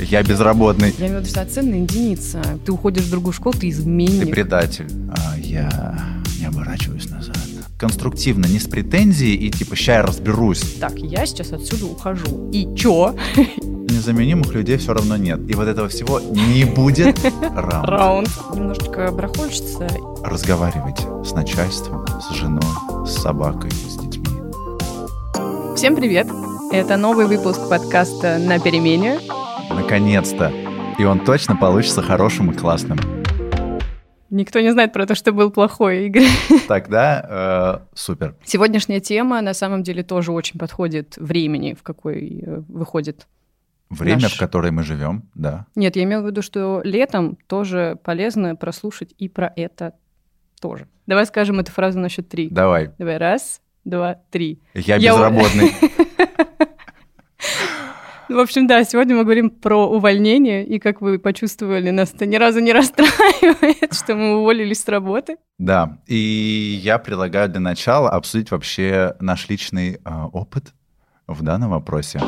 Я безработный. Я имею в виду, что ценная единица. Ты уходишь в другую школу, ты изменник. Ты предатель. А я не оборачиваюсь назад. Конструктивно, не с претензией и типа «ща я разберусь». Так, я сейчас отсюда ухожу. И чё? Незаменимых людей все равно нет. И вот этого всего не будет раунд. Раунд. Немножечко барахольщица. Разговаривайте с начальством, с женой, с собакой, с детьми. Всем привет! Это новый выпуск подкаста «На перемене». Наконец-то. И он точно получится хорошим и классным. Никто не знает про то, что был плохой Игорь. Тогда э, супер. Сегодняшняя тема на самом деле тоже очень подходит времени, в какой э, выходит Время, Наш- в которое мы живем, да. Нет, я имела в виду, что летом тоже полезно прослушать и про это тоже. Давай скажем эту фразу на счет три. Давай. Давай, раз, два, три. Я Я безработный. В общем, да, сегодня мы говорим про увольнение, и как вы почувствовали, нас это ни разу не расстраивает, что мы уволились с работы. Да, и я предлагаю для начала обсудить вообще наш личный э, опыт в данном вопросе.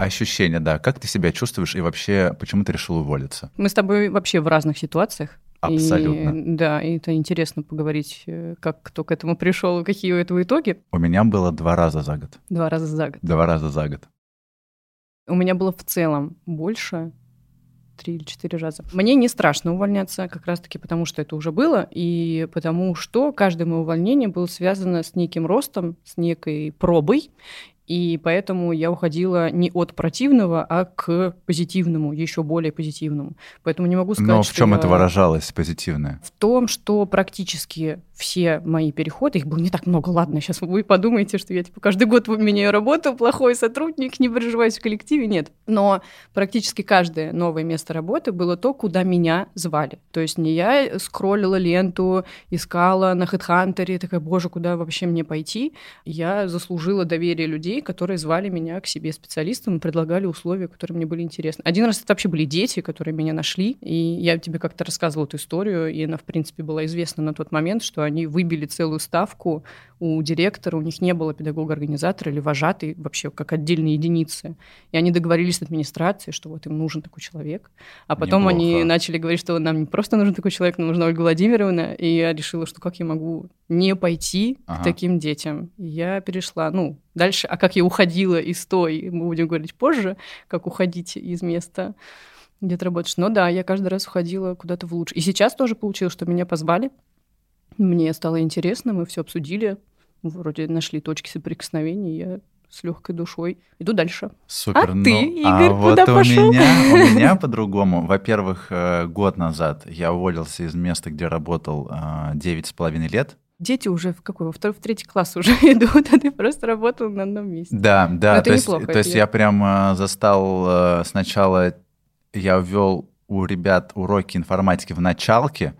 Ощущения, да. Как ты себя чувствуешь и вообще почему ты решил уволиться? Мы с тобой вообще в разных ситуациях. И, Абсолютно. да, и это интересно поговорить, э, как кто к этому пришел, и какие у этого итоги. У меня было два раза за год. Два раза за год. Два раза за год. У меня было в целом больше, три или четыре раза. Мне не страшно увольняться, как раз-таки потому, что это уже было, и потому что каждое мое увольнение было связано с неким ростом, с некой пробой, и поэтому я уходила не от противного, а к позитивному, еще более позитивному. Поэтому не могу сказать, Но в чем я- это выражалось позитивное? В том, что практически все мои переходы, их было не так много, ладно, сейчас вы подумаете, что я типа каждый год меняю работу, плохой сотрудник, не приживаюсь в коллективе, нет. Но практически каждое новое место работы было то, куда меня звали. То есть не я скроллила ленту, искала на HeadHunter, такая, боже, куда вообще мне пойти? Я заслужила доверие людей, которые звали меня к себе специалистом и предлагали условия, которые мне были интересны. Один раз это вообще были дети, которые меня нашли, и я тебе как-то рассказывала эту историю, и она, в принципе, была известна на тот момент, что они выбили целую ставку у директора, у них не было педагога-организатора или вожатый вообще как отдельной единицы. И они договорились с администрацией, что вот им нужен такой человек. А потом они Неплохо. начали говорить, что нам не просто нужен такой человек, нам нужна Ольга Владимировна. И я решила, что как я могу не пойти Ага. к таким детям. Я перешла, ну, дальше, а как я уходила из той, мы будем говорить позже, как уходить из места, где ты работаешь. Но да, я каждый раз уходила куда-то в лучше. И сейчас тоже получилось, что меня позвали. Мне стало интересно, мы все обсудили, вроде нашли точки соприкосновения, я с легкой душой иду дальше. Супер. А ну, ты, а Игорь, вот куда у пошел? меня, у меня по-другому. Во-первых, э, год назад я уволился из места, где работал э, девять с половиной лет. Дети уже в какой? Во второй, в третий класс уже идут, а ты просто работал на одном месте. Да, да. То есть, то есть я- я прям э, застал э, сначала я ввел у ребят уроки информатики в началке,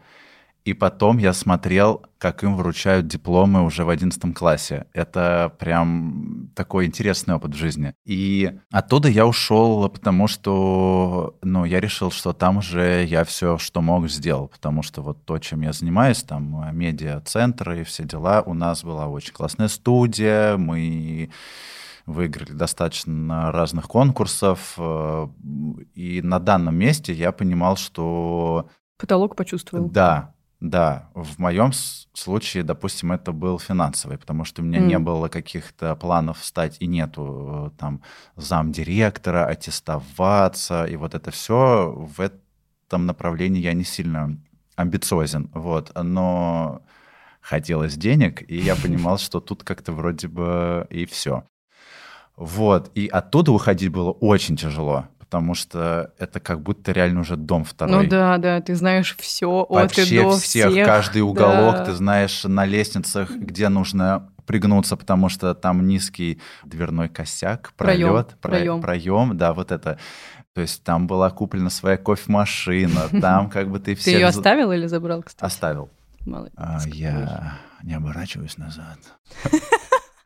и потом я смотрел, как им вручают дипломы уже в 11 классе. Это прям такой интересный опыт в жизни. И оттуда я ушел, потому что, ну, я решил, что там уже я все, что мог, сделал. Потому что вот то, чем я занимаюсь, там, медиа-центры и все дела, у нас была очень классная студия, мы выиграли достаточно разных конкурсов. э, И на данном месте я понимал, что Потолок почувствовал. да, да, в моем случае, допустим, это был финансовый, потому что у меня не М. было каких-то планов стать и нету э, там замдиректора, аттестоваться, и вот это все в этом направлении я не сильно амбициозен, вот, но хотелось денег, и я понимал, что тут как-то вроде бы и все. Вот, и оттуда уходить было очень тяжело, потому что это как будто реально уже дом второй. Ну да, да, ты знаешь все от и Вообще до всех, всех. каждый уголок, да. ты знаешь на лестницах, где нужно пригнуться, потому что там низкий дверной косяк, Проем, пролет, проем. проем, да, вот это. То есть там была куплена своя кофемашина, там как бы ты Ты всех... ее оставил или забрал, кстати? Оставил. Молодец. А, я не оборачиваюсь назад.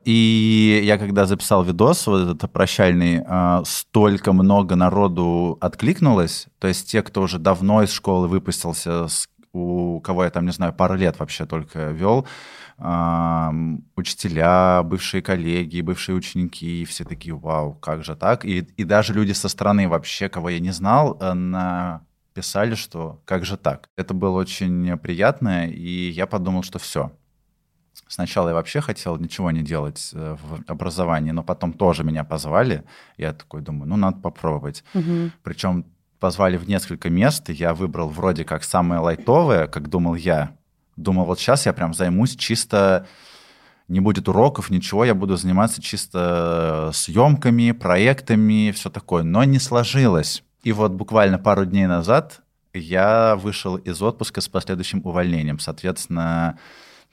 И я когда записал видос, вот этот прощальный, а, столько много народу откликнулось. То есть те, кто уже давно из школы выпустился, у кого я там, не знаю, пару лет вообще только вел, учителя, бывшие коллеги, бывшие ученики, все такие, вау, как же так? И, и даже люди со стороны вообще, кого я не знал, э, написали, что как же так? Это было очень приятно, и я подумал, что все. Сначала я вообще хотел ничего не делать э, в образовании, но потом тоже меня позвали. Я такой думаю, ну, надо попробовать. Угу. Причем позвали в несколько мест, и я выбрал вроде как самое лайтовое, как думал я, Думал, вот сейчас я прям займусь чисто не будет уроков, ничего, я буду заниматься чисто съемками, проектами, все такое. Но не сложилось. И вот буквально пару дней назад я вышел из отпуска с последующим увольнением. Соответственно,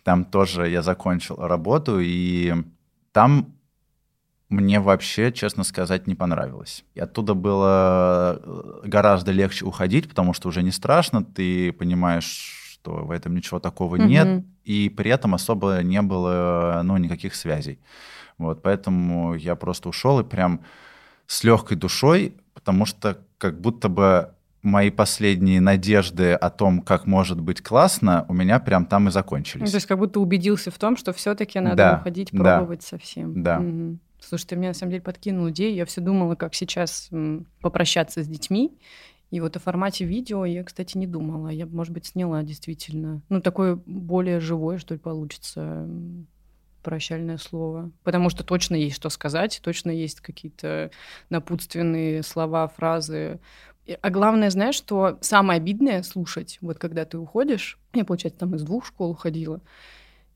там тоже я закончил работу, и там мне вообще, честно сказать, не понравилось. И оттуда было гораздо легче уходить, потому что уже не страшно, ты понимаешь, что в этом ничего такого mm-hmm. нет, и при этом особо не было ну, никаких связей. Вот, поэтому я просто ушел и прям с легкой душой, потому что как будто бы мои последние надежды о том, как может быть классно, у меня прям там и закончились. Ну, то есть как будто убедился в том, что все-таки надо да, уходить, пробовать да, совсем. Да. Угу. Слушай, ты мне на самом деле подкинул идею. Я все думала, как сейчас попрощаться с детьми. И вот о формате видео я, кстати, не думала. Я может быть, сняла действительно. Ну, такое более живое, что ли, получится прощальное слово. Потому что точно есть что сказать, точно есть какие-то напутственные слова, фразы. А главное, знаешь, что самое обидное слушать, вот когда ты уходишь, я, получается, там из двух школ уходила,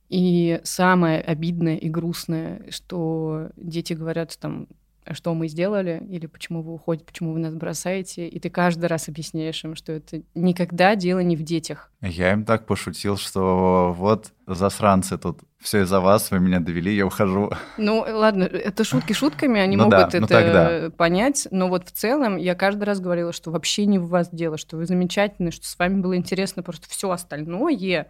и самое обидное и грустное, что дети говорят там, что мы сделали, или почему вы уходите, почему вы нас бросаете, и ты каждый раз объясняешь им, что это никогда дело не в детях. Я им так пошутил, что вот засранцы тут, все из-за вас, вы меня довели, я ухожу. Ну, ладно, это шутки шутками, они ну могут да, ну это ну понять, но вот в целом я каждый раз говорила, что вообще не в вас дело, что вы замечательны, что с вами было интересно, просто все остальное,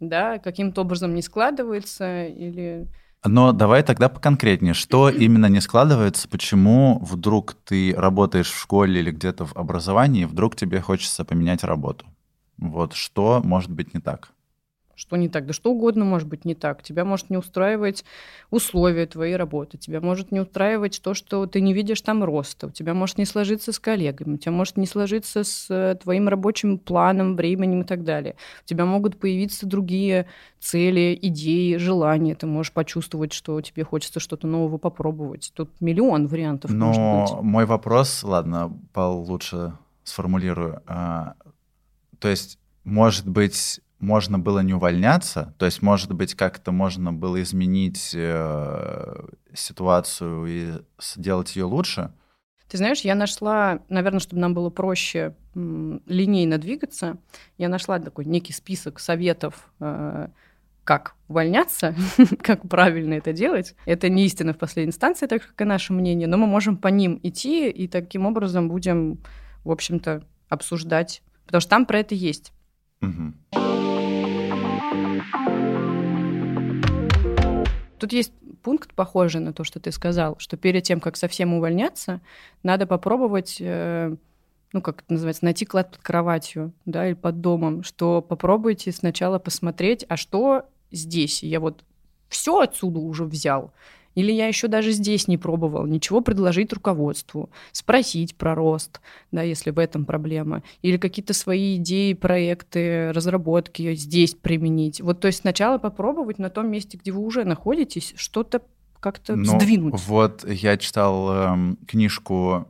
да, каким-то образом не складывается или но давай тогда поконкретнее. Что именно не складывается? Почему вдруг ты работаешь в школе или где-то в образовании, вдруг тебе хочется поменять работу? Вот что может быть не так? Что не так? Да что угодно может быть не так. Тебя может не устраивать условия твоей работы, тебя может не устраивать то, что ты не видишь там роста, у тебя может не сложиться с коллегами, у тебя может не сложиться с э, твоим рабочим планом, временем и так далее. У тебя могут появиться другие цели, идеи, желания. Ты можешь почувствовать, что тебе хочется что-то нового попробовать. Тут миллион вариантов Но может быть. мой вопрос, ладно, получше сформулирую. А, то есть, может быть, можно было не увольняться, то есть, может быть, как-то можно было изменить э, ситуацию и сделать ее лучше. Ты знаешь, я нашла, наверное, чтобы нам было проще м, линейно двигаться, я нашла такой некий список советов, э, как увольняться, как правильно это делать. Это не истина в последней инстанции, так как и наше мнение, но мы можем по ним идти и таким образом будем, в общем-то, обсуждать, потому что там про это есть. Угу. Тут есть пункт, похожий на то, что ты сказал, что перед тем, как совсем увольняться, надо попробовать, э, ну, как это называется, найти клад под кроватью, да, или под домом, что попробуйте сначала посмотреть, а что здесь? Я вот все отсюда уже взял, или я еще даже здесь не пробовал ничего предложить руководству, спросить про рост, да, если в этом проблема, или какие-то свои идеи, проекты, разработки здесь применить. Вот, то есть сначала попробовать на том месте, где вы уже находитесь, что-то как-то ну, сдвинуть. Вот я читал эм, книжку,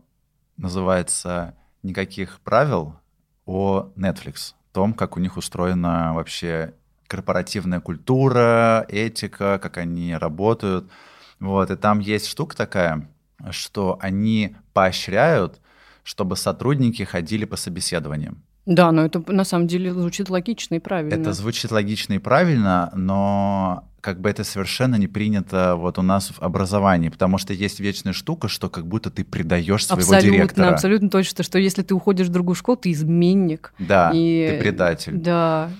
называется «Никаких правил» о Netflix, о том, как у них устроена вообще корпоративная культура, этика, как они работают. Вот, и там есть штука такая, что они поощряют, чтобы сотрудники ходили по собеседованиям. Да, но это на самом деле звучит логично и правильно. Это звучит логично и правильно, но как бы это совершенно не принято вот у нас в образовании, потому что есть вечная штука, что как будто ты предаешь своего абсолютно, директора. Абсолютно точно, что если ты уходишь в другую школу, ты изменник. Да, и... ты предатель. Да.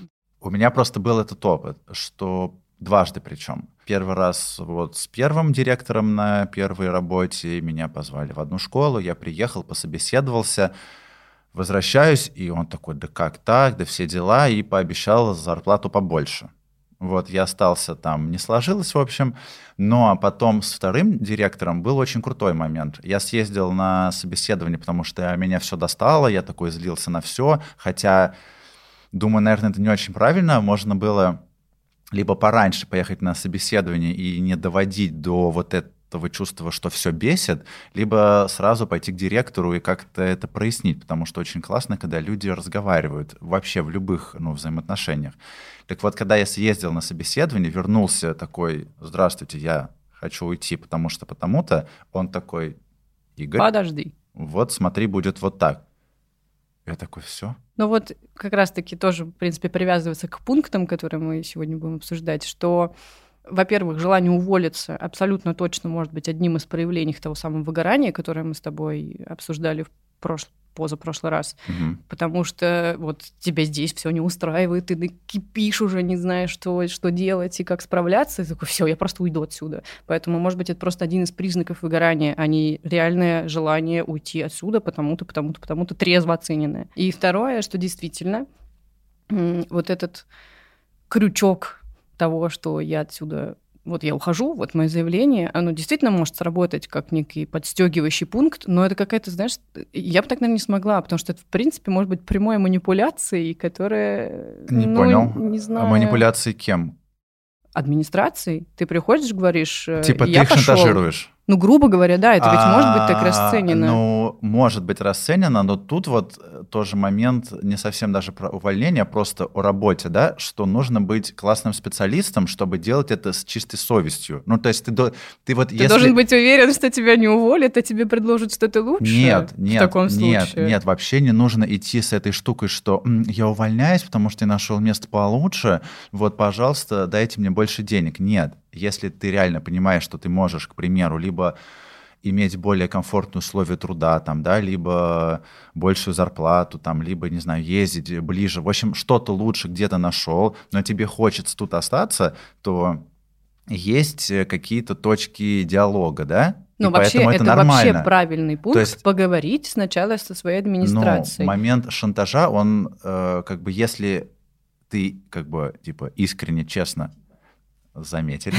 У меня просто был этот опыт, что дважды причем. Первый раз вот с первым директором на первой работе меня позвали в одну школу, я приехал, пособеседовался, возвращаюсь, и он такой, да как так, да все дела, и пообещал зарплату побольше. Вот, я остался там, не сложилось, в общем. Но потом с вторым директором был очень крутой момент. Я съездил на собеседование, потому что меня все достало, я такой злился на все, хотя, думаю, наверное, это не очень правильно. Можно было либо пораньше поехать на собеседование и не доводить до вот этого чувства, что все бесит, либо сразу пойти к директору и как-то это прояснить, потому что очень классно, когда люди разговаривают вообще в любых ну, взаимоотношениях. Так вот, когда я съездил на собеседование, вернулся такой, здравствуйте, я хочу уйти, потому что потому-то, он такой, Игорь. Подожди. Вот смотри, будет вот так. Я такой, все. Ну вот как раз-таки тоже, в принципе, привязывается к пунктам, которые мы сегодня будем обсуждать, что во-первых, желание уволиться абсолютно точно может быть одним из проявлений того самого выгорания, которое мы с тобой обсуждали в прошлом позапрошлый раз, угу. потому что вот тебя здесь все не устраивает, ты кипишь уже, не знаешь, что, что делать и как справляться, и такой, все, я просто уйду отсюда. Поэтому, может быть, это просто один из признаков выгорания, а не реальное желание уйти отсюда, потому-то, потому-то, потому-то трезво оцененное. И второе, что действительно вот этот крючок того, что я отсюда вот я ухожу, вот мое заявление, оно действительно может сработать как некий подстегивающий пункт, но это какая-то, знаешь, я бы так, наверное, не смогла, потому что это, в принципе, может быть прямой манипуляцией, которая... Не ну, понял. Не знаю. А манипуляции кем? Администрацией. Ты приходишь, говоришь... Э, типа ты их пошел. шантажируешь? Ну, грубо говоря, да, это ведь может быть так а, расценено. Ну, может быть расценено, но тут вот э, тоже момент не совсем даже про увольнение, а просто о работе, да, что нужно быть классным специалистом, чтобы делать это с чистой совестью. Ну, то есть ты, ты вот ты если... должен быть уверен, что тебя не уволят, а тебе предложат что-то лучше Нет, нет, в таком нет, случае. нет, вообще не нужно идти с этой штукой, что я увольняюсь, потому что я нашел место получше, вот, пожалуйста, дайте мне больше денег. Нет, если ты реально понимаешь, что ты можешь, к примеру, либо иметь более комфортные условия труда, там, да, либо большую зарплату, там, либо, не знаю, ездить ближе. В общем, что-то лучше где-то нашел, но тебе хочется тут остаться, то есть какие-то точки диалога, да? Ну, вообще, это, это нормально. вообще правильный пункт, То есть, поговорить сначала со своей администрацией. Но момент шантажа, он, э, как бы, если ты, как бы, типа, искренне, честно заметили.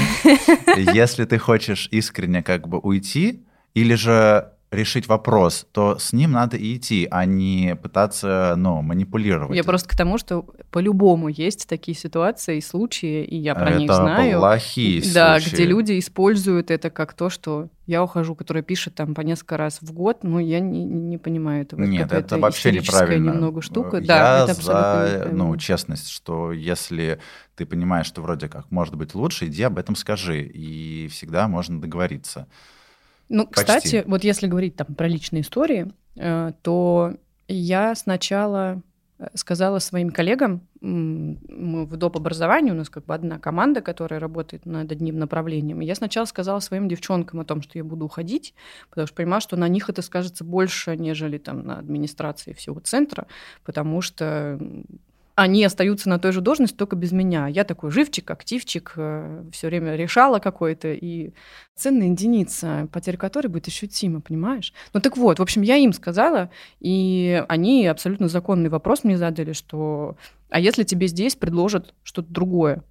Если ты хочешь искренне как бы уйти, или же решить вопрос, то с ним надо идти, а не пытаться, ну, манипулировать. Я просто к тому, что по-любому есть такие ситуации и случаи, и я про это них знаю. Это плохие Да, случаи. где люди используют это как то, что я ухожу, который пишет там по несколько раз в год, но я не, не понимаю этого. Нет, это вообще неправильно. немного штука. Я да, это за, ну, честность, что если ты понимаешь, что вроде как может быть лучше, иди об этом скажи, и всегда можно договориться. Ну, Почти. кстати, вот если говорить там про личные истории, э, то я сначала э, сказала своим коллегам, мы в доп. образовании, у нас как бы одна команда, которая работает над одним направлением. И я сначала сказала своим девчонкам о том, что я буду уходить, потому что понимаю, что на них это скажется больше, нежели там на администрации всего центра, потому что они остаются на той же должности, только без меня. Я такой живчик, активчик, э, все время решала какой-то, и ценная единица, потеря которой будет ощутима, понимаешь? Ну так вот, в общем, я им сказала, и они абсолютно законный вопрос мне задали, что а если тебе здесь предложат что-то другое?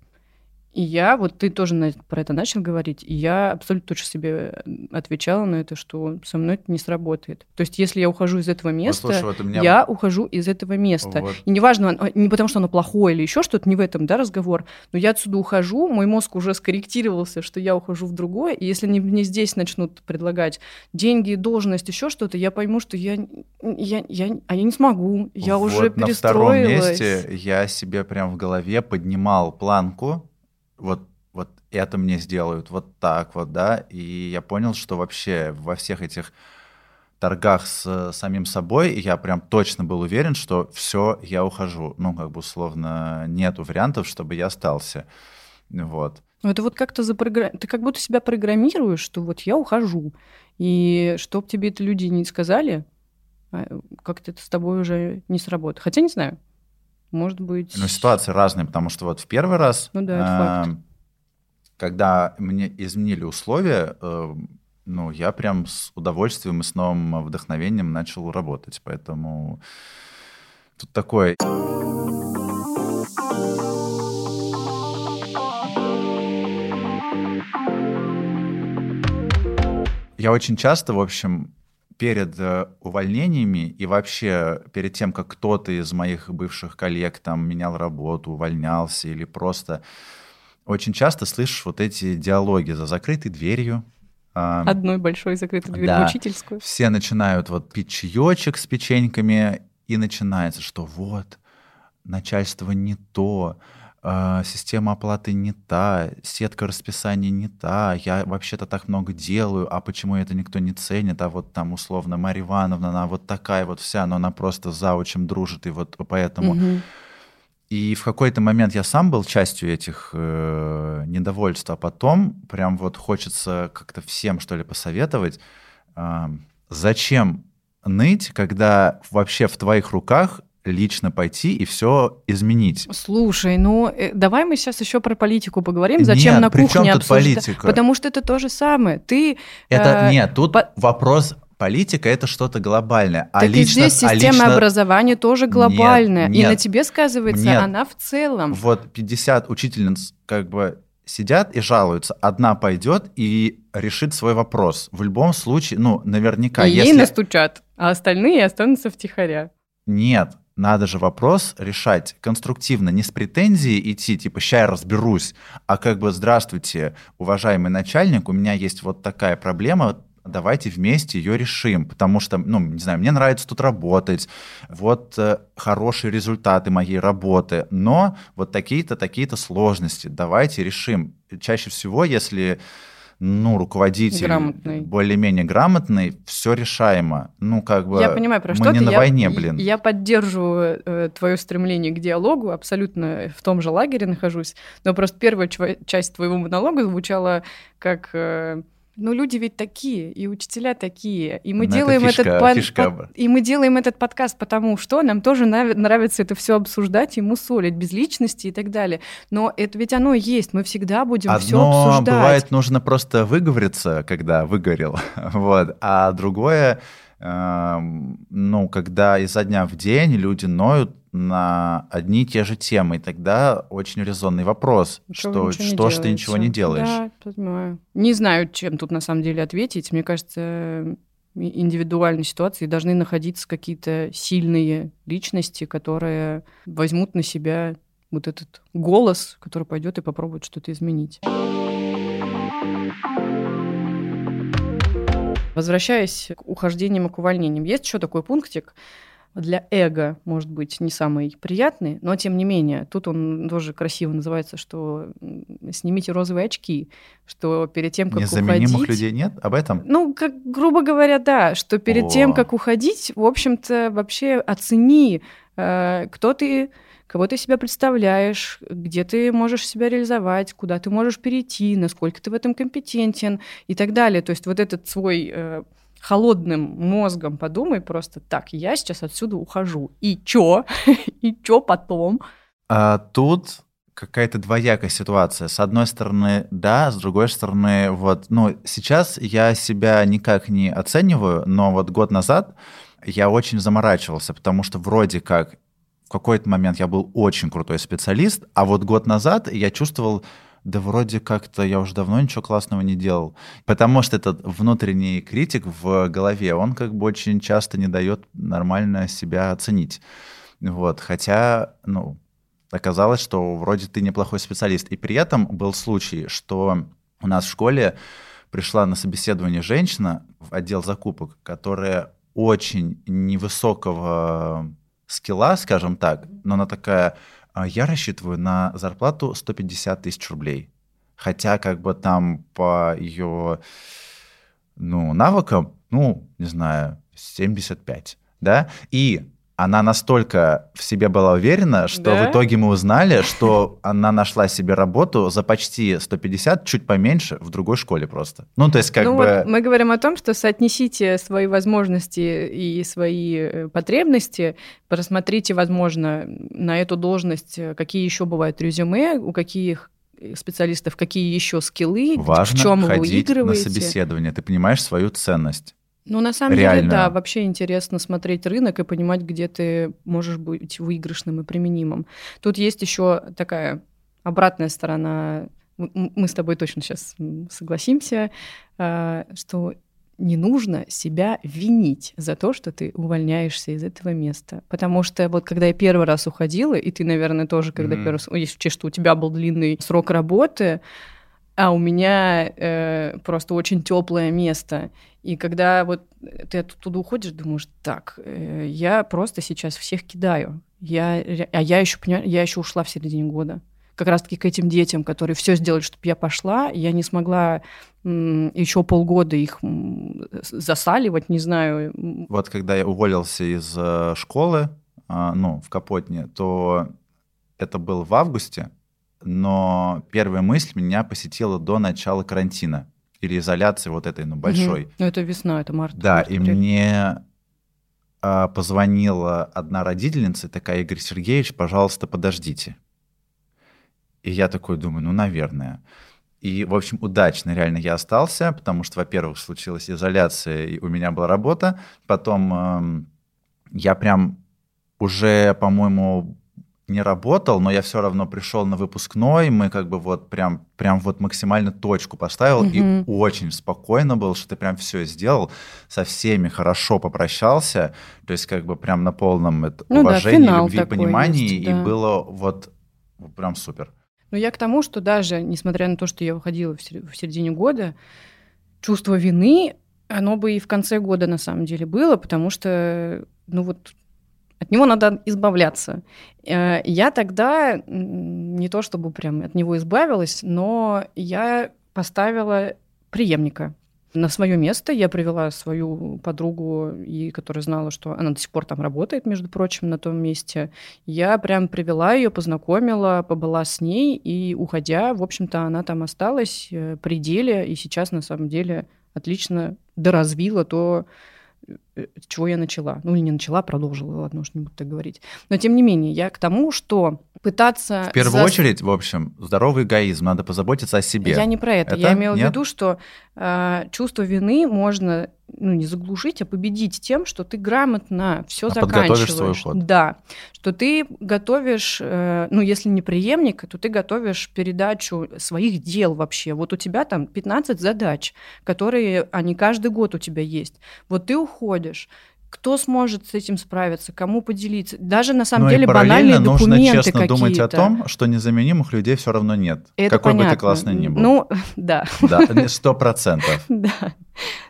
И я, вот ты тоже на, про это начал говорить, и я абсолютно точно себе отвечала на это, что со мной это не сработает. То есть, если я ухожу из этого места, вот, слушай, вот меня... я ухожу из этого места. Вот. И неважно, не потому что оно плохое или еще что-то, не в этом, да, разговор, но я отсюда ухожу, мой мозг уже скорректировался, что я ухожу в другое, и если мне здесь начнут предлагать деньги, должность, еще что-то, я пойму, что я, я, я, а я не смогу, я вот уже перестроилась. На втором месте я себе прям в голове поднимал планку, вот, вот это мне сделают, вот так вот, да, и я понял, что вообще во всех этих торгах с самим собой я прям точно был уверен, что все, я ухожу. Ну, как бы условно, нету вариантов, чтобы я остался. Вот. Ну, это вот как-то запрограмм... Ты как будто себя программируешь, что вот я ухожу. И чтоб тебе это люди не сказали, а, как-то это с тобой уже не сработает. Хотя не знаю может быть... Но ситуации разные, потому что вот в первый раз, ну, да, это э, факт. когда мне изменили условия, э, ну, я прям с удовольствием и с новым э, вдохновением начал работать. Поэтому тут такое... Я очень часто, в общем, перед э, увольнениями и вообще перед тем, как кто-то из моих бывших коллег там менял работу, увольнялся или просто очень часто слышишь вот эти диалоги за закрытой дверью. Одной большой закрытой дверью да, учительскую. Все начинают вот пить чаечек с печеньками, и начинается, что вот, начальство не то, система оплаты не та, сетка расписания не та, я вообще-то так много делаю, а почему это никто не ценит, а вот там условно Марья Ивановна, она вот такая вот вся, но она просто заучим дружит, и вот поэтому... Угу. И в какой-то момент я сам был частью этих э, недовольств, а потом прям вот хочется как-то всем, что ли, посоветовать, э, зачем ныть, когда вообще в твоих руках лично пойти и все изменить. Слушай, ну э, давай мы сейчас еще про политику поговорим. Зачем нет, на кухне обсуждать? политика? Потому что это то же самое. Ты это э, нет, тут по... вопрос политика это что-то глобальное. А так лично, и здесь система а лично... образования тоже глобальная. Нет, нет, и на тебе сказывается нет. она в целом. Вот 50 учительниц как бы сидят и жалуются. Одна пойдет и решит свой вопрос. В любом случае, ну, наверняка. И если... ей настучат, а остальные останутся втихаря. Нет, надо же вопрос решать конструктивно, не с претензией идти, типа, ща я разберусь, а как бы, здравствуйте, уважаемый начальник, у меня есть вот такая проблема, давайте вместе ее решим, потому что, ну, не знаю, мне нравится тут работать, вот э, хорошие результаты моей работы, но вот такие-то, такие-то сложности, давайте решим. Чаще всего, если ну, руководитель грамотный. более-менее грамотный, все решаемо. Ну, как бы я понимаю, про мы что не ты. на я, войне, блин. Я поддерживаю э, твое стремление к диалогу, абсолютно в том же лагере нахожусь, но просто первая часть твоего монолога звучала как... Э, ну, люди ведь такие, и учителя такие, и мы Но делаем фишка, этот под, фишка. Под, и мы делаем этот подкаст потому что нам тоже нравится это все обсуждать и мусолить без личности и так далее. Но это ведь оно есть, мы всегда будем Одно все обсуждать. бывает нужно просто выговориться, когда выгорел, вот, а другое ну, когда изо дня в день люди ноют на одни и те же темы, и тогда очень резонный вопрос, что, что ж ты ничего не делаешь. Да, понимаю. Не знаю, чем тут на самом деле ответить. Мне кажется, индивидуальной ситуации должны находиться какие-то сильные личности, которые возьмут на себя вот этот голос, который пойдет и попробует что-то изменить. Возвращаясь к ухождениям и к увольнениям, есть еще такой пунктик, для эго, может быть, не самый приятный, но тем не менее, тут он тоже красиво называется, что снимите розовые очки, что перед тем, как Незаменимых уходить... людей нет? Об этом? Ну, как, грубо говоря, да, что перед О. тем, как уходить, в общем-то, вообще оцени, э, кто ты, кого ты себя представляешь, где ты можешь себя реализовать, куда ты можешь перейти, насколько ты в этом компетентен и так далее. То есть вот этот свой э, холодным мозгом подумай просто, так, я сейчас отсюда ухожу. И чё? и чё потом? А тут какая-то двоякая ситуация. С одной стороны, да, с другой стороны, вот, ну, сейчас я себя никак не оцениваю, но вот год назад я очень заморачивался, потому что вроде как какой-то момент я был очень крутой специалист, а вот год назад я чувствовал, да вроде как-то я уже давно ничего классного не делал. Потому что этот внутренний критик в голове, он как бы очень часто не дает нормально себя оценить. Вот, хотя, ну, оказалось, что вроде ты неплохой специалист. И при этом был случай, что у нас в школе пришла на собеседование женщина в отдел закупок, которая очень невысокого скилла, скажем так, но она такая, «А я рассчитываю на зарплату 150 тысяч рублей. Хотя как бы там по ее ну, навыкам, ну, не знаю, 75, да, и она настолько в себе была уверена, что да? в итоге мы узнали, что она нашла себе работу за почти 150, чуть поменьше, в другой школе просто. Ну, то есть как ну, бы... Вот мы говорим о том, что соотнесите свои возможности и свои э, потребности, просмотрите, возможно, на эту должность, э, какие еще бывают резюме, у каких специалистов какие еще скиллы, Важно в чем вы выигрываете. на собеседование, ты понимаешь свою ценность. Ну, на самом Реально. деле, да, вообще интересно смотреть рынок и понимать, где ты можешь быть выигрышным и применимым. Тут есть еще такая обратная сторона. Мы с тобой точно сейчас согласимся, а, что не нужно себя винить за то, что ты увольняешься из этого места. Потому что вот когда я первый раз уходила, и ты, наверное, тоже, когда mm-hmm. первый раз, если учесть, что у тебя был длинный срок работы, а у меня э, просто очень теплое место. И когда вот ты оттуда уходишь, думаешь, так, э, я просто сейчас всех кидаю. Я, а я еще, я еще ушла в середине года. Как раз-таки к этим детям, которые все сделали, чтобы я пошла, я не смогла еще полгода их засаливать, не знаю. Вот когда я уволился из э, школы, а, ну, в Капотне, то это был в августе, но первая мысль меня посетила до начала карантина или изоляции вот этой, ну, большой. Угу. Ну, это весна, это март. Да, и мне а, позвонила одна родительница, такая, Игорь Сергеевич, пожалуйста, подождите. И я такой думаю, ну, наверное. И, в общем, удачно реально я остался, потому что, во-первых, случилась изоляция, и у меня была работа. Потом э, я прям уже, по-моему, не работал, но я все равно пришел на выпускной, мы как бы вот прям, прям вот максимально точку поставил, mm-hmm. и очень спокойно был, что ты прям все сделал, со всеми хорошо попрощался, то есть как бы прям на полном это, ну, уважении, да, любви, понимании, есть, да. и было вот прям супер. Ну я к тому, что даже, несмотря на то, что я выходила в середине года, чувство вины, оно бы и в конце года на самом деле было, потому что, ну вот от него надо избавляться. Э, я тогда не то чтобы прям от него избавилась, но я поставила преемника на свое место. Я привела свою подругу, и которая знала, что она до сих пор там работает, между прочим, на том месте. Я прям привела ее, познакомила, побыла с ней, и уходя, в общем-то, она там осталась э, при деле, и сейчас на самом деле отлично доразвила то, Э, чего я начала. Ну, или не начала, продолжила, ладно, уж не буду так говорить. Но, тем не менее, я к тому, что пытаться... В первую за... очередь, в общем, здоровый эгоизм, надо позаботиться о себе. Я не про это. это? Я имела Нет? в виду, что э, чувство вины можно ну, не заглушить, а победить тем, что ты грамотно все а заканчиваешь. свой уход. Да, что ты готовишь, э, ну, если не преемник, то ты готовишь передачу своих дел вообще. Вот у тебя там 15 задач, которые, они каждый год у тебя есть. Вот ты уходишь, кто сможет с этим справиться, кому поделиться. Даже на самом ну деле банальные документы нужно честно какие-то. думать о том, что незаменимых людей все равно нет. Это Какой понятно. бы ты классный ни был. Ну, да. Да, сто процентов. Да.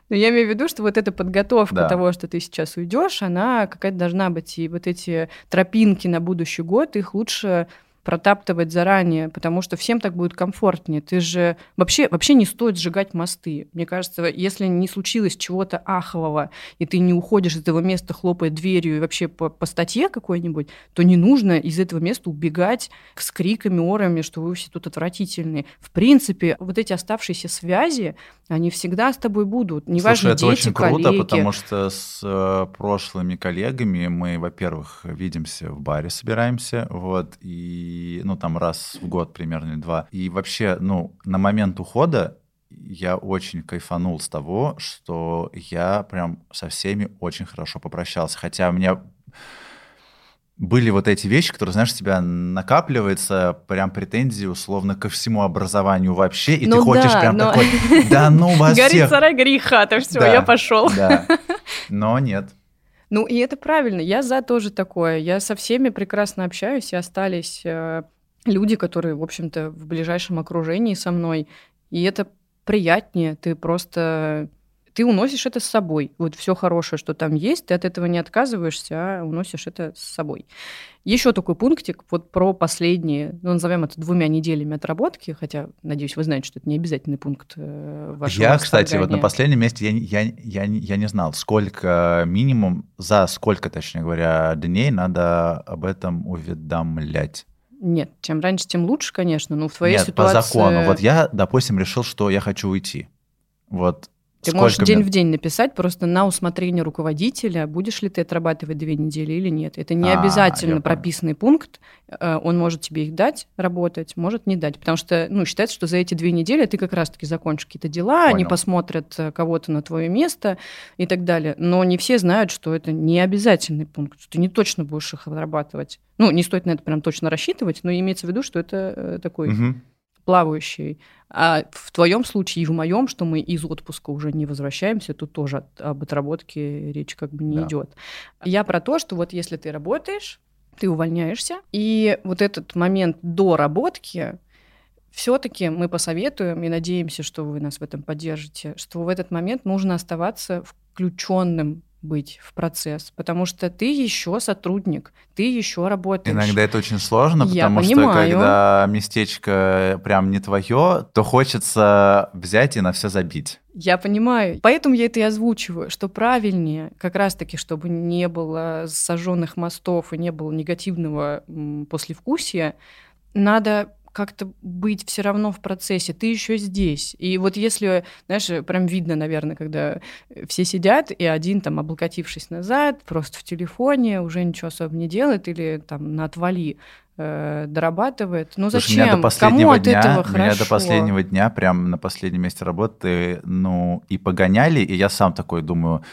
Но я имею в виду, что вот эта подготовка да. того, что ты сейчас уйдешь, она какая-то должна быть. И вот эти тропинки на будущий год, их лучше протаптывать заранее, потому что всем так будет комфортнее. Ты же вообще, вообще не стоит сжигать мосты. Мне кажется, если не случилось чего-то ахового, и ты не уходишь из этого места, хлопая дверью и вообще по, по статье какой-нибудь, то не нужно из этого места убегать с криками, орами, что вы все тут отвратительные. В принципе, вот эти оставшиеся связи, они всегда с тобой будут. Неважно, Слушай, это дети, очень круто, коллеги. потому что с э, прошлыми коллегами мы, во-первых, видимся в баре, собираемся, вот, и ну, там раз в год примерно или два. И вообще, ну, на момент ухода я очень кайфанул с того, что я прям со всеми очень хорошо попрощался. Хотя у меня были вот эти вещи, которые, знаешь, у тебя накапливается прям претензии условно ко всему образованию вообще, и ну, ты хочешь да, прям но... такой, да ну вас Горит всех... сарай греха, то все, да, я пошел. Да, но нет. Ну, и это правильно. Я за тоже такое. Я со всеми прекрасно общаюсь, и остались э, люди, которые, в общем-то, в ближайшем окружении со мной. И это приятнее. Ты просто ты уносишь это с собой. Вот все хорошее, что там есть, ты от этого не отказываешься, а уносишь это с собой. Еще такой пунктик вот про последние, ну, назовем это двумя неделями отработки, хотя, надеюсь, вы знаете, что это не обязательный пункт э, вашего Я, кстати, вот на последнем месте я, я, я, я не знал, сколько минимум, за сколько, точнее говоря, дней надо об этом уведомлять. Нет, чем раньше, тем лучше, конечно, но в твоей Нет, ситуации... по закону. Вот я, допустим, решил, что я хочу уйти. Вот ты Сколько можешь день в день написать просто на усмотрение руководителя, будешь ли ты отрабатывать две недели или нет. Это не а, обязательно прописанный пункт. Э, он может тебе их дать, работать, может не дать. Потому что ну, считается, что за эти две недели ты как раз-таки закончишь какие-то дела, Понял. они посмотрят э, кого-то на твое место и так далее. Но не все знают, что это не обязательный пункт, что ты не точно будешь их отрабатывать. Ну, не стоит на это прям точно рассчитывать, но имеется в виду, что это э, такой... Угу плавающий. А в твоем случае и в моем, что мы из отпуска уже не возвращаемся, тут тоже от, об отработке речь как бы не да. идет. Я про то, что вот если ты работаешь, ты увольняешься, и вот этот момент до работки все-таки мы посоветуем и надеемся, что вы нас в этом поддержите, что в этот момент нужно оставаться включенным быть в процесс, потому что ты еще сотрудник, ты еще работаешь. Иногда это очень сложно, потому Я что понимаю. когда местечко прям не твое, то хочется взять и на все забить. Я понимаю. Поэтому я это и озвучиваю, что правильнее, как раз-таки, чтобы не было сожженных мостов и не было негативного послевкусия, надо как-то быть все равно в процессе, ты еще здесь. И вот если, знаешь, прям видно, наверное, когда все сидят, и один там, облокотившись назад, просто в телефоне, уже ничего особо не делает, или там на отвали э, дорабатывает. Ну Слушай, зачем? Меня до последнего Кому от дня, этого меня хорошо? до последнего дня, прям на последнем месте работы, ну, и погоняли, и я сам такой думаю,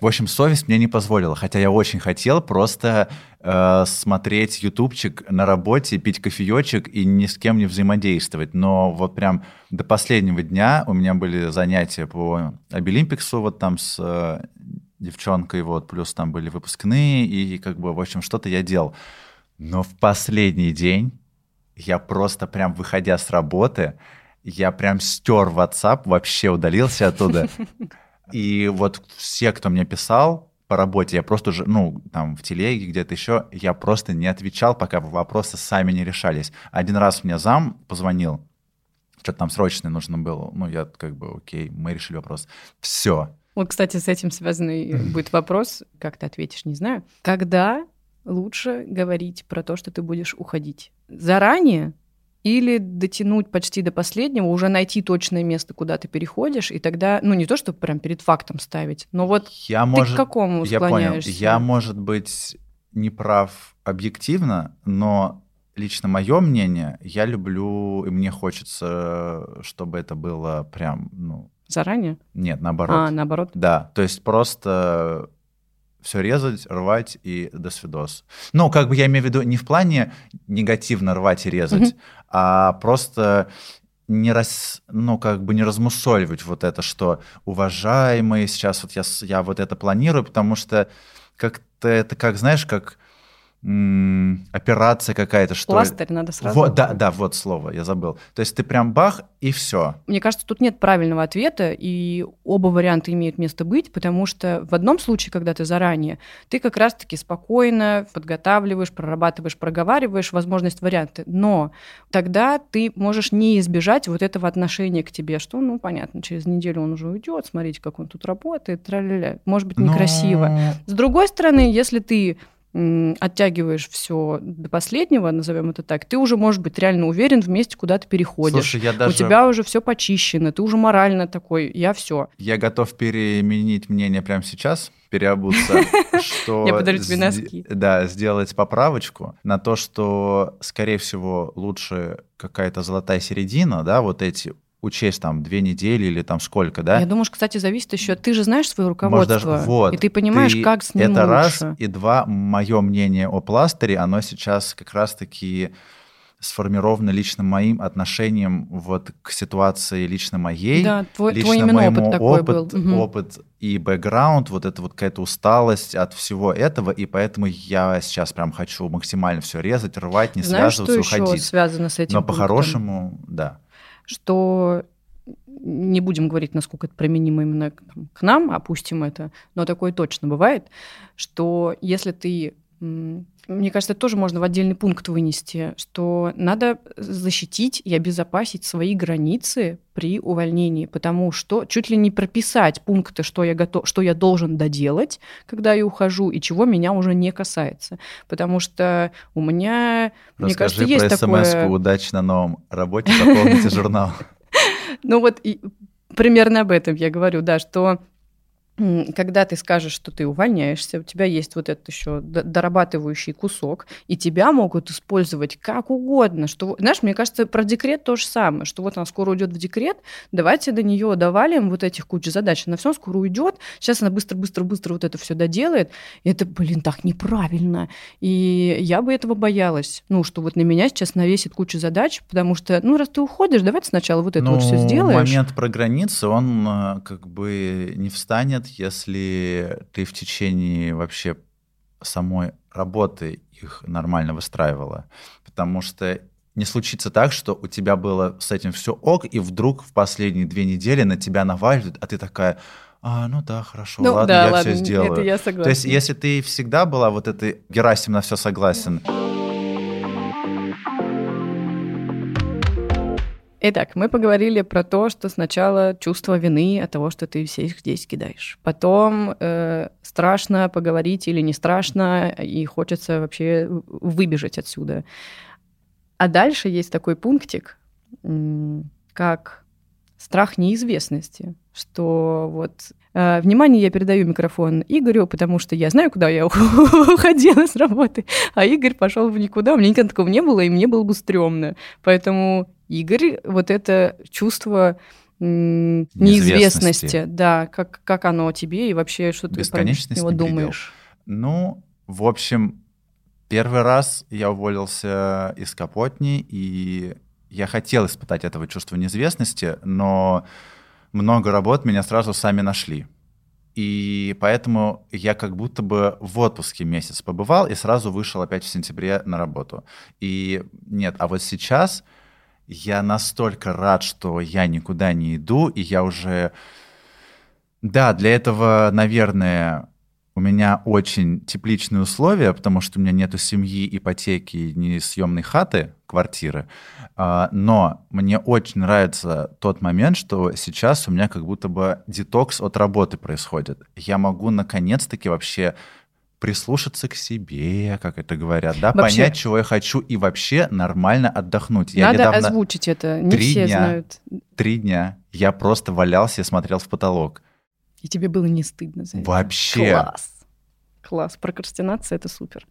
в общем, совесть мне не позволила, хотя я очень хотел просто э, смотреть ютубчик на работе, пить кофеечек и ни с кем не взаимодействовать. Но вот прям до последнего дня у меня были занятия по Обилимпиксу, вот там с э, девчонкой, вот, плюс там были выпускные, и как бы, в общем, что-то я делал. Но в последний день я просто прям, выходя с работы, я прям стер WhatsApp, вообще удалился оттуда. И вот все, кто мне писал по работе, я просто уже, ну, там, в телеге, где-то еще, я просто не отвечал, пока вопросы сами не решались. Один раз мне зам позвонил, что-то там срочное нужно было. Ну, я как бы, окей, мы решили вопрос. Все. Вот, кстати, с этим связанный будет вопрос, как ты ответишь, не знаю. Когда лучше говорить про то, что ты будешь уходить? Заранее или дотянуть почти до последнего, уже найти точное место, куда ты переходишь, и тогда, ну не то, чтобы прям перед фактом ставить, но вот я, ты может, к какому я склоняешься? Понял. Я, может быть, не прав объективно, но лично мое мнение, я люблю, и мне хочется, чтобы это было прям, ну... Заранее? Нет, наоборот. А, наоборот? Да, то есть просто все резать, рвать и до свидос. Ну, как бы я имею в виду не в плане негативно рвать и резать, mm-hmm. А просто не раз, ну, как бы не размусоливать вот это, что уважаемые, сейчас вот я, я вот это планирую, потому что как-то это, как, знаешь, как операция какая-то, что Пластырь надо сразу. Вот, да, да, вот слово, я забыл. То есть ты прям бах и все. Мне кажется, тут нет правильного ответа, и оба варианта имеют место быть, потому что в одном случае, когда ты заранее, ты как раз-таки спокойно подготавливаешь, прорабатываешь, проговариваешь возможность варианты, но тогда ты можешь не избежать вот этого отношения к тебе, что, ну, понятно, через неделю он уже уйдет, смотрите, как он тут работает, тра-ля-ля. может быть, некрасиво. Но... С другой стороны, если ты оттягиваешь все до последнего, назовем это так, ты уже можешь быть реально уверен в месте, куда ты переходишь. Слушай, я даже... У тебя уже все почищено, ты уже морально такой, я все. Я готов переменить мнение прямо сейчас, переобуться, что... Я подарю тебе носки. Да, сделать поправочку на то, что, скорее всего, лучше какая-то золотая середина, да, вот эти учесть там две недели или там сколько, да? Я думаю, что, кстати, зависит еще. Ты же знаешь свое руководство, Может, даже, вот, и ты понимаешь, ты, как с ним Это лучше. раз и два. Мое мнение о пластыре, оно сейчас как раз-таки сформировано лично моим отношением вот к ситуации лично моей, да, твой, лично твой именно моему опыт такой опыт, был. Угу. опыт и бэкграунд, вот это вот какая-то усталость от всего этого, и поэтому я сейчас прям хочу максимально все резать, рвать, не Знаешь, связываться, что уходить. Еще связано с этим Но по-хорошему, да что не будем говорить, насколько это применимо именно к, нам, опустим это, но такое точно бывает, что если ты мне кажется, это тоже можно в отдельный пункт вынести, что надо защитить и обезопасить свои границы при увольнении, потому что чуть ли не прописать пункты, что я, готов, что я должен доделать, когда я ухожу, и чего меня уже не касается. Потому что у меня, Расскажи мне кажется, есть про такое... смс «Удачи на новом работе, заполните журнал». Ну вот примерно об этом я говорю, да, что когда ты скажешь, что ты увольняешься, у тебя есть вот этот еще дорабатывающий кусок, и тебя могут использовать как угодно. Что, знаешь, мне кажется, про декрет то же самое, что вот она скоро уйдет в декрет, давайте до нее довалим вот этих кучу задач. Она все скоро уйдет, сейчас она быстро-быстро-быстро вот это все доделает. И это, блин, так неправильно. И я бы этого боялась. Ну, что вот на меня сейчас навесит кучу задач, потому что, ну, раз ты уходишь, давайте сначала вот это ну, вот все сделаешь. момент про границы, он э, как бы не встанет момент, если ты в течение вообще самой работы их нормально выстраивала. Потому что не случится так, что у тебя было с этим все ок, и вдруг в последние две недели на тебя наваливают, а ты такая, а, ну да, хорошо, ну, ладно, да, я ладно, все сделаю. Это я согласна. То есть, если ты всегда была вот этой Герасим на все согласен, Итак, мы поговорили про то, что сначала чувство вины от того, что ты всех здесь кидаешь. Потом э, страшно поговорить или не страшно, и хочется вообще выбежать отсюда. А дальше есть такой пунктик, как страх неизвестности, что вот э, внимание я передаю микрофон Игорю, потому что я знаю, куда я уходила с работы, а Игорь пошел в никуда, у меня никогда такого не было, и мне было бы стрёмно. Поэтому Игорь, вот это чувство неизвестности, неизвестности да, как, как оно тебе и вообще, что ты про него думаешь? Ну, в общем, первый раз я уволился из Капотни, и я хотел испытать этого чувства неизвестности, но много работ меня сразу сами нашли. И поэтому я как будто бы в отпуске месяц побывал и сразу вышел опять в сентябре на работу. И нет, а вот сейчас я настолько рад, что я никуда не иду, и я уже... Да, для этого, наверное, у меня очень тепличные условия, потому что у меня нету семьи, ипотеки, ни съемной хаты, квартиры. А, но мне очень нравится тот момент, что сейчас у меня как будто бы детокс от работы происходит. Я могу наконец-таки вообще прислушаться к себе, как это говорят, да, вообще, понять, чего я хочу, и вообще нормально отдохнуть. Я надо озвучить это, не три все дня, знают. Три дня я просто валялся и смотрел в потолок. И тебе было не стыдно за это? Вообще. Класс. Класс. Прокрастинация — это супер.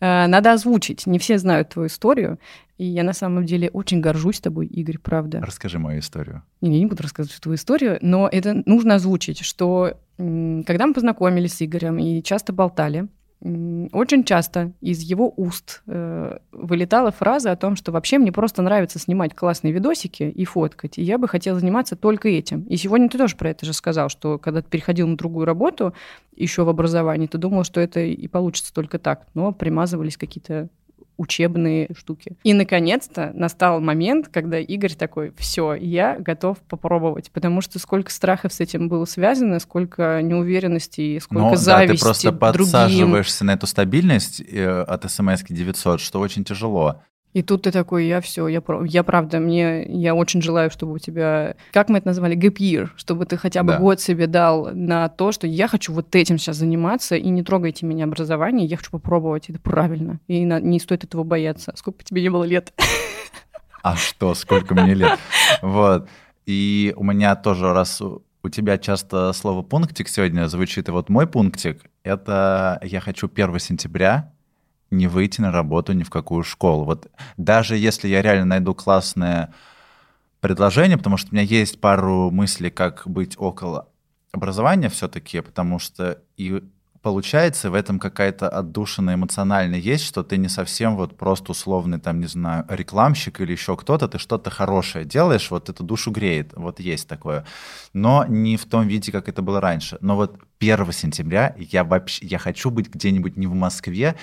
Э, надо озвучить. Не все знают твою историю. И я на самом деле очень горжусь тобой, Игорь, правда. Расскажи мою историю. Не, я не буду рассказывать твою историю, но это нужно озвучить, что когда мы познакомились с Игорем и часто болтали, очень часто из его уст э, вылетала фраза о том, что вообще мне просто нравится снимать классные видосики и фоткать, и я бы хотела заниматься только этим. И сегодня ты тоже про это же сказал, что когда ты переходил на другую работу, еще в образовании, ты думал, что это и получится только так, но примазывались какие-то учебные штуки. И, наконец-то, настал момент, когда Игорь такой, все, я готов попробовать, потому что сколько страхов с этим было связано, сколько неуверенности, сколько Но, зависти да, ты просто другим. подсаживаешься на эту стабильность э, от смс 900, что очень тяжело. И тут ты такой, я все, я, я правда, мне, я очень желаю, чтобы у тебя, как мы это назвали, gap year, чтобы ты хотя бы да. год себе дал на то, что я хочу вот этим сейчас заниматься, и не трогайте меня образование, я хочу попробовать, это правильно, и на, не стоит этого бояться. Сколько тебе не было лет? А что, сколько мне лет? Вот. И у меня тоже, раз у тебя часто слово «пунктик» сегодня звучит, и вот мой пунктик — это я хочу 1 сентября не выйти на работу ни в какую школу. Вот даже если я реально найду классное предложение, потому что у меня есть пару мыслей, как быть около образования все-таки, потому что и получается в этом какая-то отдушина эмоциональная есть, что ты не совсем вот просто условный, там, не знаю, рекламщик или еще кто-то, ты что-то хорошее делаешь, вот эту душу греет, вот есть такое. Но не в том виде, как это было раньше. Но вот 1 сентября я вообще я хочу быть где-нибудь не в Москве,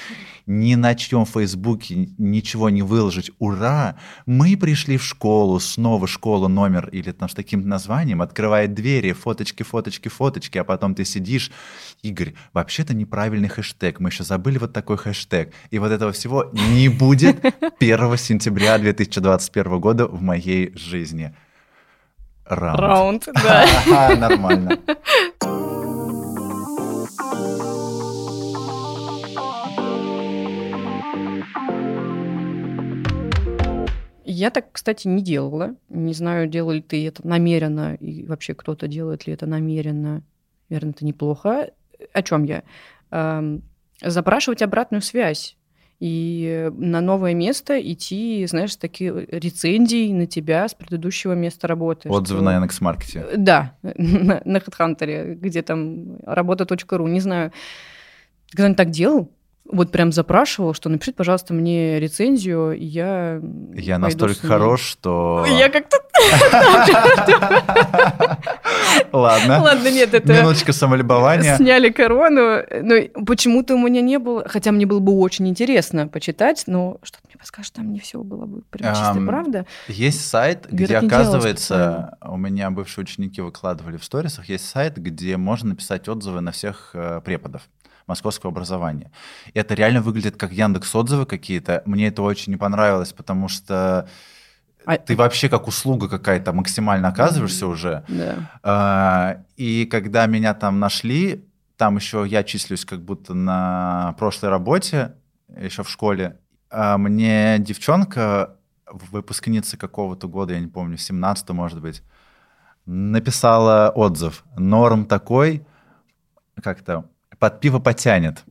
ни на чьем Фейсбуке ничего не выложить. Ура! Мы пришли в школу, снова школа номер или там с таким названием, открывает двери, фоточки, фоточки, фоточки, а потом ты сидишь, Игорь, вообще-то неправильный хэштег, мы еще забыли вот такой хэштег. И вот этого всего не будет 1 сентября 2021 года в моей жизни. Раунд. Раунд, да. Нормально. Я так, кстати, не делала. Не знаю, делал ли ты это намеренно, и вообще кто-то делает ли это намеренно. Наверное, это неплохо. О чем я? Эм, запрашивать обратную связь и на новое место идти, знаешь, такие рецензии на тебя с предыдущего места работы. Отзывы что... на Яндекс.Маркете. Да, на, на HeadHunter, где там работа.ру, не знаю. Ты когда-нибудь так делал? Вот прям запрашивал, что напишите, пожалуйста, мне рецензию, и я Я настолько хорош, что... Я как-то... Ладно. Ладно, нет, это... Минуточка самолюбования. Сняли корону. Ну, почему-то у меня не было... Хотя мне было бы очень интересно почитать, но что-то мне подскажешь, там не все было бы прям чисто правда. Есть сайт, где, оказывается, у меня бывшие ученики выкладывали в сторисах, есть сайт, где можно написать отзывы на всех э, преподов московского образования. И это реально выглядит как Яндекс отзывы какие-то. Мне это очень не понравилось, потому что а... ты вообще как услуга какая-то максимально оказываешься mm-hmm. уже. Да. А, и когда меня там нашли, там еще я числюсь как будто на прошлой работе, еще в школе. А мне девчонка, выпускница какого-то года, я не помню, 17 может быть, написала отзыв. Норм такой, как-то под пиво потянет.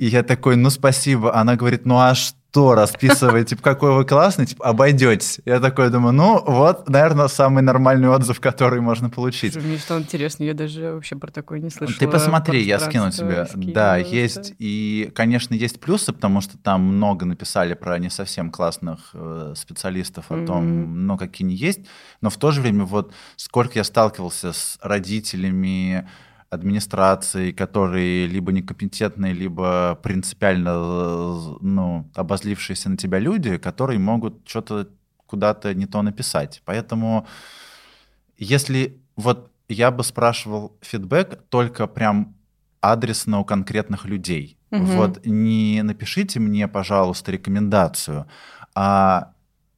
И я такой, ну спасибо. Она говорит, ну а что, расписывай, типа, какой вы классный, типа, обойдетесь. Я такой думаю, ну вот, наверное, самый нормальный отзыв, который можно получить. Мне стало интересно, я даже вообще про такое не слышала. Ты посмотри, я скину тебе. Да, есть, и, конечно, есть плюсы, потому что там много написали про не совсем классных э, специалистов, о том, ну, какие они есть, но в то же время вот сколько я сталкивался с родителями, администрации, которые либо некомпетентные, либо принципиально ну, обозлившиеся на тебя люди, которые могут что-то куда-то не то написать. Поэтому если вот я бы спрашивал фидбэк только прям адресно у конкретных людей. Угу. Вот не напишите мне, пожалуйста, рекомендацию, а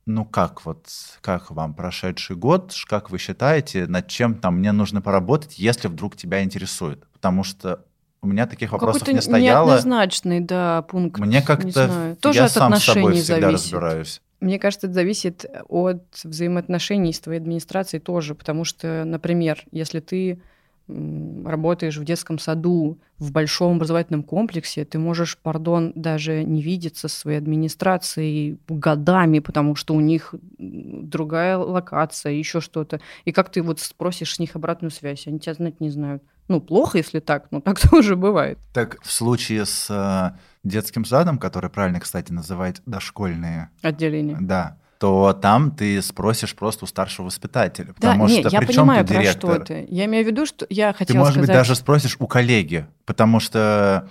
ну как вот, как вам прошедший год, как вы считаете, над чем там мне нужно поработать, если вдруг тебя интересует? Потому что у меня таких вопросов не стояло. неоднозначный, да, пункт. Мне как-то Тоже я от сам с собой всегда зависит. разбираюсь. Мне кажется, это зависит от взаимоотношений с твоей администрацией тоже, потому что, например, если ты работаешь в детском саду, в большом образовательном комплексе, ты можешь, пардон, даже не видеться со своей администрацией годами, потому что у них другая локация, еще что-то. И как ты вот спросишь с них обратную связь, они тебя знать не знают. Ну, плохо, если так, но так тоже бывает. Так в случае с э, детским садом, который правильно, кстати, называть дошкольные... Отделения. Да то там ты спросишь просто у старшего воспитателя. Потому да, что не, я понимаю, чем про что ты. Я имею в виду, что я хотела Ты, может сказать... быть, даже спросишь у коллеги, потому что,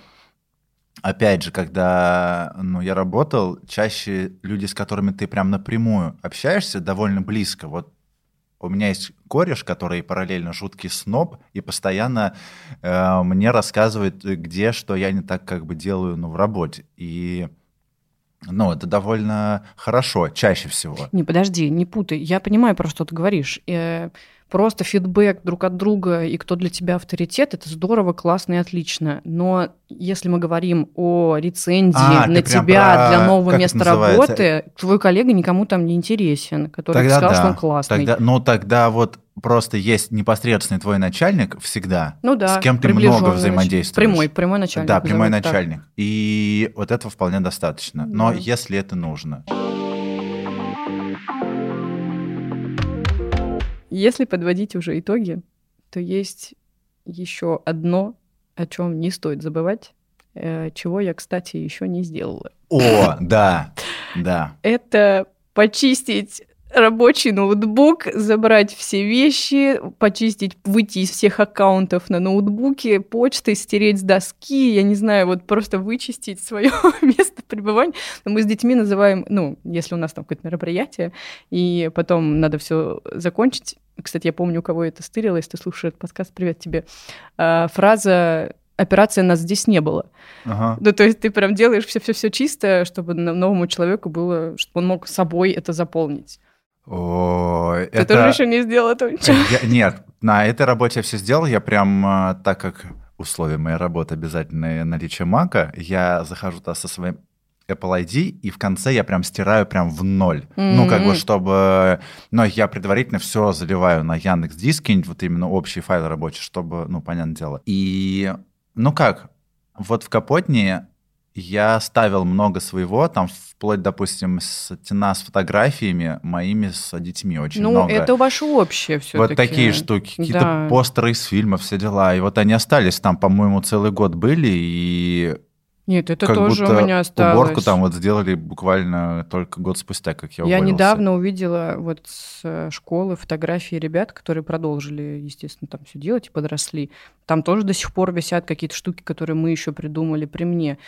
опять же, когда ну, я работал, чаще люди, с которыми ты прям напрямую общаешься, довольно близко. Вот у меня есть кореш, который параллельно жуткий сноб и постоянно э, мне рассказывает, где что я не так как бы делаю ну, в работе. И ну, это довольно хорошо, чаще всего. Не, подожди, не путай. Я понимаю, про что ты говоришь. Э, просто фидбэк друг от друга и кто для тебя авторитет, это здорово, классно и отлично. Но если мы говорим о рецензии а, на тебя про... для нового места работы, твой коллега никому там не интересен, который тогда сказал, да. что он классный. Тогда, ну, тогда вот просто есть непосредственный твой начальник всегда, ну, да, с кем ты много взаимодействуешь. Прямой, прямой начальник. Да, прямой начальник. Так. И вот этого вполне достаточно. Да. Но если это нужно. Если подводить уже итоги, то есть еще одно, о чем не стоит забывать, э, чего я, кстати, еще не сделала. О, да, да. Это почистить рабочий ноутбук, забрать все вещи, почистить, выйти из всех аккаунтов на ноутбуке, почты, стереть с доски, я не знаю, вот просто вычистить свое место пребывания. Мы с детьми называем, ну, если у нас там какое-то мероприятие, и потом надо все закончить. Кстати, я помню, у кого это стырило, если ты слушаешь этот подкаст, привет тебе. А, фраза операции нас здесь не было. Ага. Ну, то есть ты прям делаешь все-все-все чисто, чтобы новому человеку было, чтобы он мог собой это заполнить. О, Ты это... тоже еще не сделал этого ничего? Я, нет, на этой работе я все сделал. Я прям, а, так как условия моей работы обязательное наличие мака, я захожу туда со своим Apple ID, и в конце я прям стираю прям в ноль. Mm-hmm. Ну, как бы, чтобы... Но я предварительно все заливаю на Яндекс Диске, вот именно общий файл рабочий, чтобы, ну, понятное дело. И, ну как, вот в Капотне я ставил много своего, там вплоть, допустим, стена с фотографиями моими с детьми очень ну, много. Ну, это ваше общее все Вот такие штуки, какие-то да. постеры из фильмов, все дела. И вот они остались там, по-моему, целый год были, и нет, это как тоже будто у меня осталось. Уборку там вот сделали буквально только год спустя, как я Я уволился. недавно увидела вот с э, школы фотографии ребят, которые продолжили, естественно, там все делать и подросли. Там тоже до сих пор висят какие-то штуки, которые мы еще придумали при мне.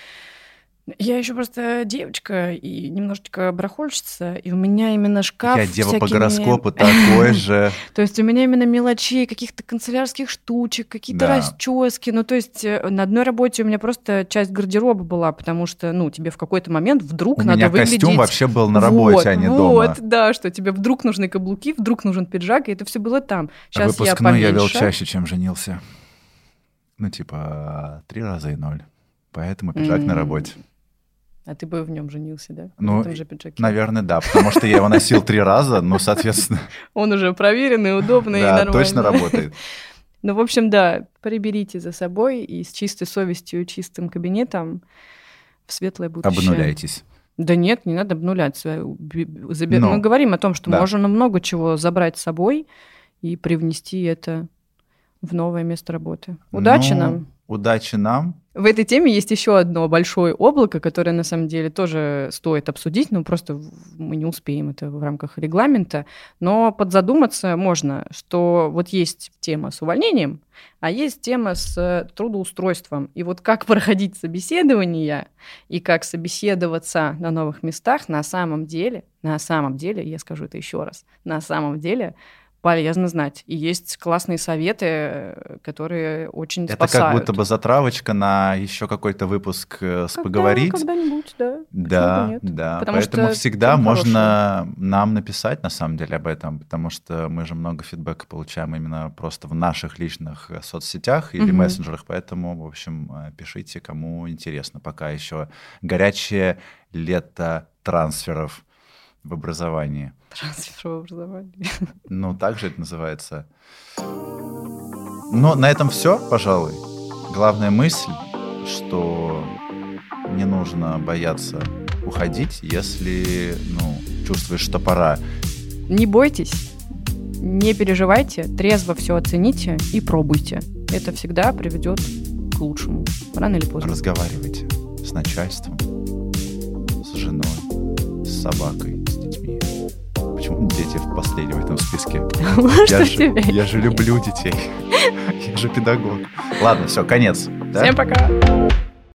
Я еще просто девочка и немножечко барахольщица, и у меня именно шкаф Я дева по гороскопу такой же. То есть у меня именно мелочей, каких-то канцелярских штучек, какие-то расчески. Ну, то есть э, на одной работе у меня просто часть гардероба была, потому что, ну, тебе в какой-то момент вдруг надо выглядеть... У меня костюм вообще был на работе, а не дома. Вот, да, что тебе вдруг нужны каблуки, вдруг нужен пиджак, и это все было там. Сейчас я, я вел чаще, чем женился. Ну, типа, три раза и ноль. Поэтому пиджак на работе. А ты бы в нем женился, да? Ну, в же пиджаке. наверное, да, потому что я его носил три раза, ну, соответственно... Он уже проверенный, удобный и нормальный. Да, точно работает. Ну, в общем, да, приберите за собой и с чистой совестью, чистым кабинетом в светлое будущее. Обнуляйтесь. Да нет, не надо обнулять. Забер... Но, Мы говорим о том, что да. можно много чего забрать с собой и привнести это в новое место работы. Удачи ну, нам! Удачи нам! В этой теме есть еще одно большое облако, которое на самом деле тоже стоит обсудить, но просто мы не успеем это в рамках регламента. Но подзадуматься можно, что вот есть тема с увольнением, а есть тема с трудоустройством. И вот как проходить собеседование и как собеседоваться на новых местах на самом деле, на самом деле, я скажу это еще раз, на самом деле полезно знать. И есть классные советы, которые очень Это спасают. как будто бы затравочка на еще какой-то выпуск э, с Когда, «Поговорить». Когда-нибудь, да. Да, да. Потому Поэтому что всегда можно хорошего. нам написать, на самом деле, об этом, потому что мы же много фидбэка получаем именно просто в наших личных э, соцсетях или угу. мессенджерах, поэтому, в общем, э, пишите, кому интересно. Пока еще горячее лето трансферов в образовании. Трансфер в образовании. Ну, так же это называется. Но на этом все, пожалуй. Главная мысль, что не нужно бояться уходить, если ну, чувствуешь, что пора. Не бойтесь, не переживайте, трезво все оцените и пробуйте. Это всегда приведет к лучшему, рано или поздно. Разговаривайте с начальством, с женой, с собакой, почему дети в последнем этом списке? Я же, я же люблю детей. Я же педагог. Ладно, все, конец. Всем пока.